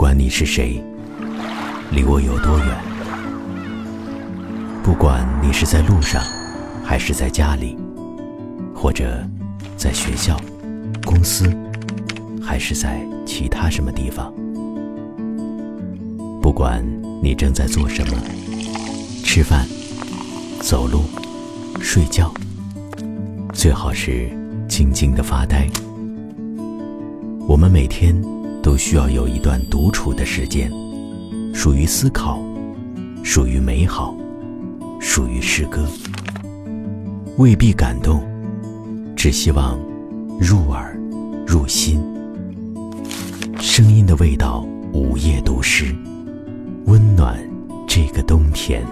不管你是谁，离我有多远；不管你是在路上，还是在家里，或者在学校、公司，还是在其他什么地方；不管你正在做什么，吃饭、走路、睡觉，最好是静静的发呆。我们每天。都需要有一段独处的时间，属于思考，属于美好，属于诗歌。未必感动，只希望入耳入心。声音的味道，午夜读诗，温暖这个冬天。